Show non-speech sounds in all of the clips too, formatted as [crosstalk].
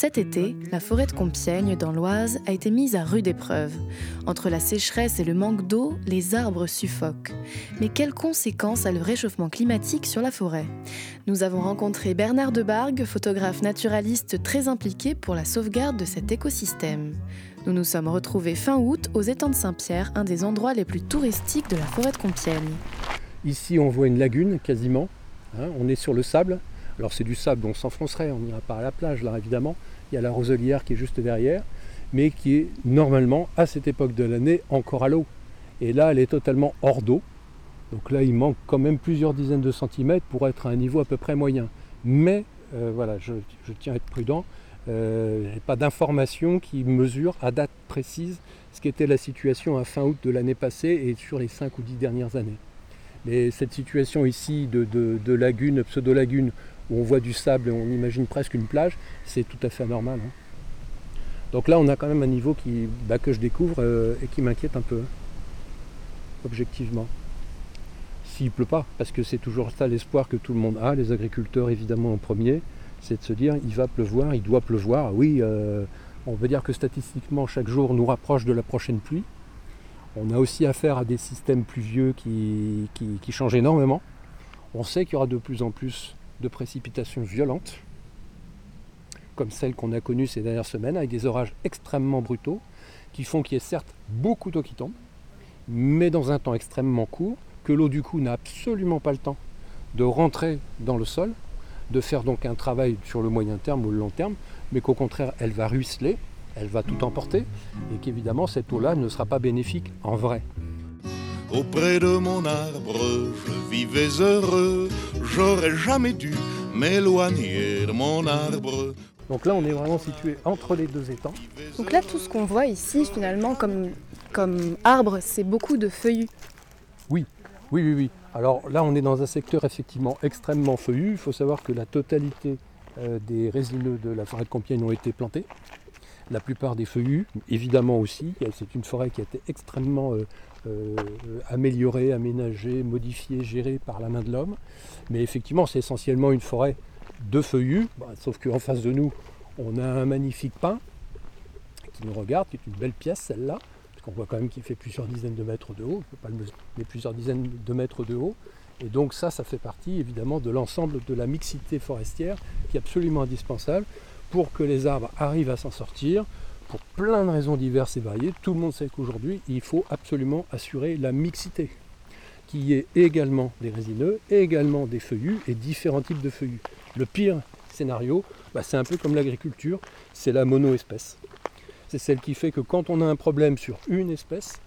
Cet été, la forêt de Compiègne, dans l'Oise, a été mise à rude épreuve. Entre la sécheresse et le manque d'eau, les arbres suffoquent. Mais quelles conséquences a le réchauffement climatique sur la forêt? Nous avons rencontré Bernard Debargue, photographe naturaliste très impliqué pour la sauvegarde de cet écosystème. Nous nous sommes retrouvés fin août aux étangs de Saint-Pierre, un des endroits les plus touristiques de la forêt de Compiègne. Ici, on voit une lagune quasiment. Hein, on est sur le sable. Alors c'est du sable, on s'enfoncerait, on n'ira pas à la plage là évidemment. Il y a la roselière qui est juste derrière, mais qui est normalement à cette époque de l'année encore à l'eau. Et là, elle est totalement hors d'eau. Donc là, il manque quand même plusieurs dizaines de centimètres pour être à un niveau à peu près moyen. Mais euh, voilà, je, tiens à être prudent. Euh, pas d'informations qui mesurent à date précise ce qu'était la situation à fin août de l'année passée et sur les 5 ou 10 dernières années. Mais cette situation ici de lagune, pseudo-lagune, où on voit du sable et on imagine presque une plage, c'est tout à fait anormal. Hein. Donc là, on a quand même un niveau bah, que je découvre euh, et qui m'inquiète un peu, hein, objectivement. S'il pleut pas, parce que c'est toujours ça l'espoir que tout le monde a, les agriculteurs évidemment en premier, c'est de se dire il va pleuvoir, il doit pleuvoir. Oui, euh, on veut dire que statistiquement, chaque jour nous rapproche de la prochaine pluie. On a aussi affaire à des systèmes pluvieux qui changent énormément. On sait qu'il y aura de plus en plus de précipitations violentes, comme celles qu'on a connues ces dernières semaines, avec des orages extrêmement brutaux, qui font qu'il y ait certes beaucoup d'eau qui tombe, mais dans un temps extrêmement court, que l'eau du coup n'a absolument pas le temps de rentrer dans le sol, de faire donc un travail sur le moyen terme ou le long terme, mais qu'au contraire elle va ruisseler, elle va tout emporter, et qu'évidemment cette eau-là ne sera pas bénéfique en vrai. Auprès de mon arbre, je vivais heureux, j'aurais jamais dû m'éloigner de mon arbre. Donc là, on est vraiment situé entre les deux étangs. Donc là, tout ce qu'on voit ici, finalement, comme, comme arbre, c'est beaucoup de feuillus. Oui, oui, oui, oui. Alors là, on est dans un secteur effectivement extrêmement feuillu. Il faut savoir que la totalité euh, des résineux de la forêt de Compiègne ont été plantés. La plupart des feuillus, évidemment aussi. C'est une forêt qui a été extrêmement euh, euh, améliorée, aménagée, modifiée, gérée par la main de l'homme. Mais effectivement, c'est essentiellement une forêt de feuillus, bah, sauf qu'en face de nous, on a un magnifique pin qui nous regarde, qui est une belle pièce celle-là, parce qu'on voit quand même qu'il fait plusieurs dizaines de mètres de haut, pas le mais plusieurs dizaines de mètres de haut. Et donc ça, ça fait partie évidemment de l'ensemble de la mixité forestière qui est absolument indispensable pour que les arbres arrivent à s'en sortir, pour plein de raisons diverses et variées. Tout le monde sait qu'aujourd'hui, il faut absolument assurer la mixité, qui est également des résineux, également des feuillus et différents types de feuillus. Le pire scénario, bah, c'est un peu comme l'agriculture, c'est la monoespèce. C'est celle qui fait que quand on a un problème sur une espèce,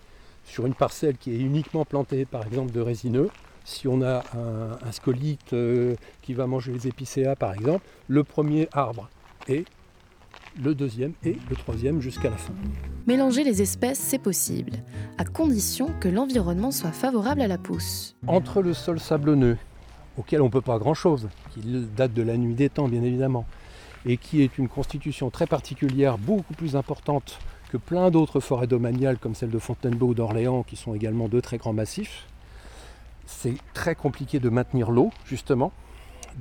sur une parcelle qui est uniquement plantée par exemple de résineux, si on a un, scolite euh, qui va manger les épicéas par exemple, le premier arbre est le deuxième et le troisième jusqu'à la fin. Mélanger les espèces, c'est possible, à condition que l'environnement soit favorable à la pousse. Entre le sol sablonneux, auquel on ne peut pas grand-chose, qui date de la nuit des temps bien évidemment, et qui est une constitution très particulière, beaucoup plus importante que plein d'autres forêts domaniales comme celle de Fontainebleau ou d'Orléans, qui sont également deux très grands massifs, c'est très compliqué de maintenir l'eau, justement,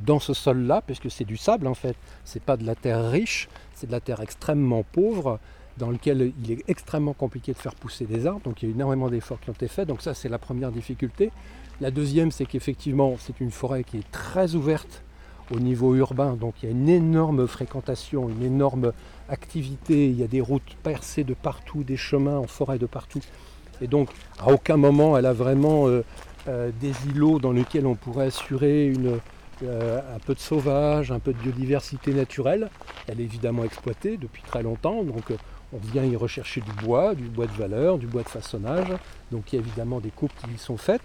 dans ce sol-là, puisque c'est du sable en fait, c'est pas de la terre riche, c'est de la terre extrêmement pauvre, dans lequel il est extrêmement compliqué de faire pousser des arbres, donc il y a énormément d'efforts qui ont été faits, donc ça c'est la première difficulté. La deuxième, c'est qu'effectivement c'est une forêt qui est très ouverte au niveau urbain, donc il y a une énorme fréquentation, une énorme activité, il y a des routes percées de partout, des chemins en forêt de partout, et donc à aucun moment elle a vraiment euh, euh, des îlots dans lesquels on pourrait assurer une, euh, un peu de sauvage, un peu de biodiversité naturelle. Elle est évidemment exploitée depuis très longtemps, donc euh, on vient y rechercher du bois, du bois de valeur, du bois de façonnage. Donc il y a évidemment des coupes qui y sont faites.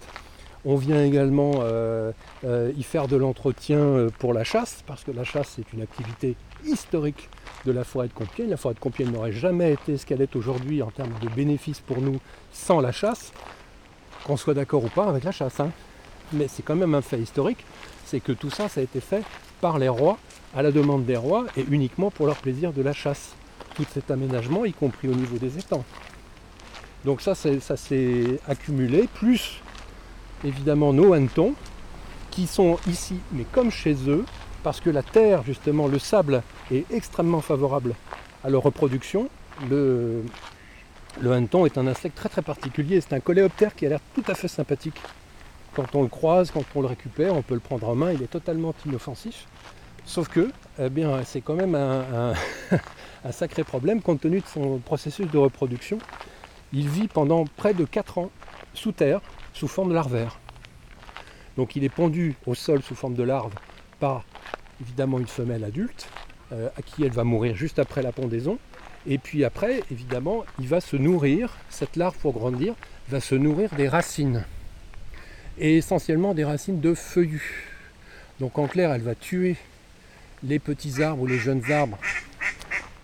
On vient également euh, y faire de l'entretien pour la chasse, parce que la chasse c'est une activité historique de la forêt de Compiègne. La forêt de Compiègne n'aurait jamais été ce qu'elle est aujourd'hui en termes de bénéfices pour nous sans la chasse, qu'on soit d'accord ou pas avec la chasse. Hein. Mais c'est quand même un fait historique c'est que tout ça, ça a été fait par les rois, à la demande des rois, et uniquement pour leur plaisir de la chasse. Tout cet aménagement, y compris au niveau des étangs. Donc ça, ça s'est accumulé, plus évidemment nos hannetons, qui sont ici, mais comme chez eux, parce que la terre, justement, le sable est extrêmement favorable à leur reproduction. Le, le hanneton est un insecte très très particulier, c'est un coléoptère qui a l'air tout à fait sympathique. Quand on le croise, quand on le récupère, on peut le prendre en main, il est totalement inoffensif. Sauf que, eh bien, c'est quand même un, [laughs] sacré problème compte tenu de son processus de reproduction. Il vit pendant près de 4 ans sous terre, sous forme larvaire. Donc il est pendu au sol sous forme de larve par évidemment une femelle adulte, euh, à qui elle va mourir juste après la pondaison. Et puis après, évidemment, il va se nourrir, cette larve pour grandir, va se nourrir des racines. Et essentiellement des racines de feuillus. Donc en clair, elle va tuer les petits arbres ou les jeunes arbres.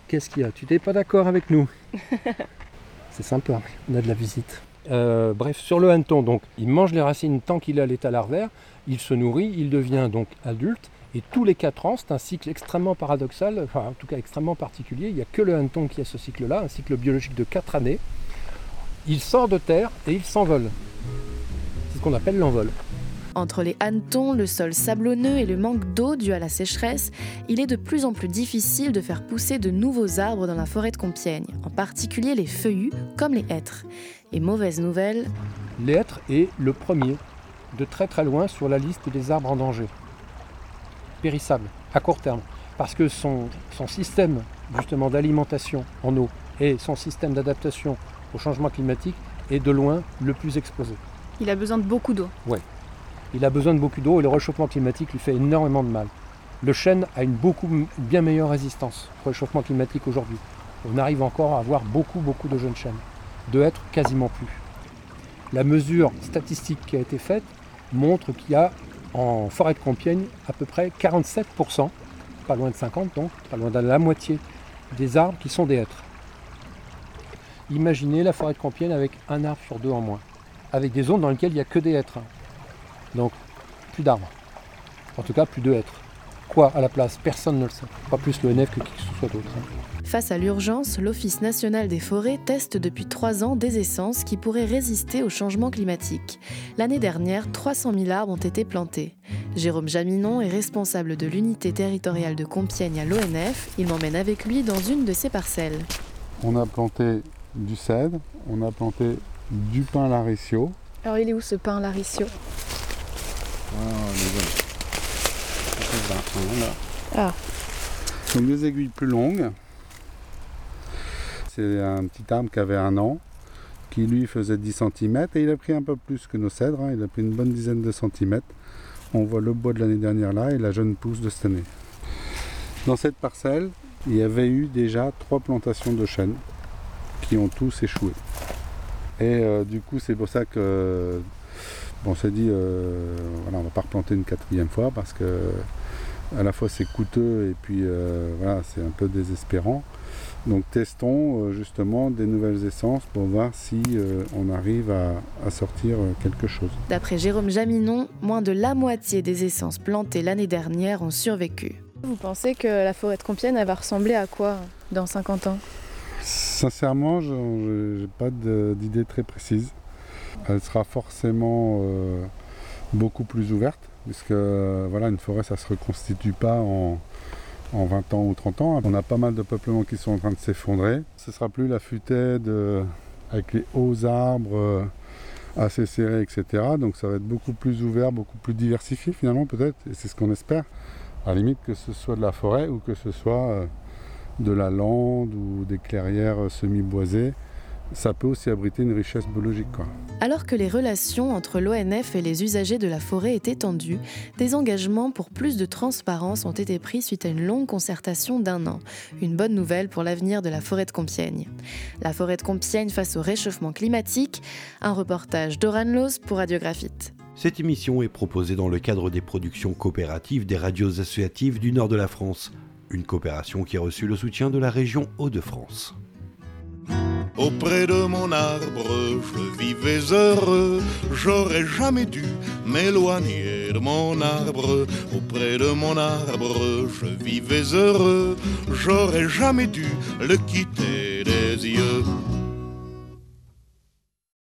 Qu'est-ce qu'il y a? Tu n'es pas d'accord avec nous? [laughs] C'est sympa, on a de la visite. Euh, bref, sur le hanneton, donc, il mange les racines tant qu'il est à l'état larvaire, il se nourrit, il devient donc adulte, et tous les 4 ans, c'est un cycle extrêmement paradoxal, enfin en tout cas extrêmement particulier, il n'y a que le hanneton qui a ce cycle-là, un cycle biologique de 4 années. Il sort de terre et il s'envole. Qu'on appelle l'envol. Entre les hannetons, le sol sablonneux et le manque d'eau dû à la sécheresse, il est de plus en plus difficile de faire pousser de nouveaux arbres dans la forêt de Compiègne, en particulier les feuillus comme les hêtres. Et mauvaise nouvelle, L'être est le premier, de très très loin, sur la liste des arbres en danger. Périssable, à court terme. Parce que son, son système justement d'alimentation en eau et son système d'adaptation au changement climatique est de loin le plus exposé. Il a besoin de beaucoup d'eau. Il a besoin de beaucoup d'eau et le réchauffement climatique lui fait énormément de mal. Le chêne a une bien meilleure résistance au réchauffement climatique aujourd'hui. On arrive encore à avoir beaucoup beaucoup de jeunes chênes. De être quasiment plus. La mesure statistique qui a été faite montre qu'il y a en forêt de Compiègne à peu près 47%, pas loin de 50 donc, pas loin de la moitié des arbres qui sont des hêtres. Imaginez la forêt de Compiègne avec un arbre sur deux en moins, avec des zones dans lesquelles il n'y a que des hêtres. Donc plus d'arbres. En tout cas plus de hêtres. Quoi à la place Personne ne le sait. Pas plus l'ONF que qui que ce soit d'autre. Face à l'urgence, l'Office national des forêts teste depuis trois ans des essences qui pourraient résister au changement climatique. L'année dernière, 300 000 arbres ont été plantés. Jérôme Jaminon est responsable de l'unité territoriale de Compiègne à l'ONF. Il m'emmène avec lui dans une de ses parcelles. On a planté du cèdre, on a planté du pin laricio. Alors il est où ce pain laricio Ah. Donc des aiguilles plus longues. C'est un petit arbre qui avait un an, qui lui faisait 10 cm et il a pris un peu plus que nos cèdres, hein. il a pris une bonne dizaine de centimètres. On voit le bois de l'année dernière là et la jeune pousse de cette année. Dans cette parcelle, il y avait eu déjà trois plantations de chênes qui ont tous échoué. Et euh, du coup, c'est pour ça que bon, on s'est dit, euh, voilà, on va pas replanter une quatrième fois parce que à la fois c'est coûteux et puis euh, voilà, c'est un peu désespérant. Donc testons euh, justement des nouvelles essences pour voir si euh, on arrive à, à sortir euh, quelque chose. D'après Jérôme Jaminon, moins de la moitié des essences plantées l'année dernière ont survécu. Vous pensez que la forêt de Compiègne elle va ressembler à quoi dans 50 ans? Sincèrement, je n'ai pas d'idée très précise. Elle sera forcément euh, beaucoup plus ouverte, puisque euh, voilà, une forêt, ça ne se reconstitue pas en, en 20 ans ou 30 ans. On a pas mal de peuplements qui sont en train de s'effondrer. Ce ne sera plus la futaie de- avec les hauts arbres euh, assez serrés, etc. Donc ça va être beaucoup plus ouvert, beaucoup plus diversifié finalement peut-être, et c'est ce qu'on espère. À la limite que ce soit de la forêt ou que ce soit... de la lande ou des clairières euh, semi-boisées, ça peut aussi abriter une richesse biologique. Quoi. Alors que les relations entre l'ONF et les usagers de la forêt étaient tendues, des engagements pour plus de transparence ont été pris suite à une longue concertation d'un an. Une bonne nouvelle pour l'avenir de la forêt de Compiègne. La forêt de Compiègne face au réchauffement climatique, un reportage d'Oran Loz pour Radiographite. Cette émission est proposée dans le cadre des productions coopératives des radios associatives du nord de la France, une coopération qui a reçu le soutien de la région Hauts-de-France. Auprès de mon arbre, je vivais heureux. J'aurais jamais dû m'éloigner de mon arbre. Auprès de mon arbre, je vivais heureux. J'aurais jamais dû le quitter des yeux.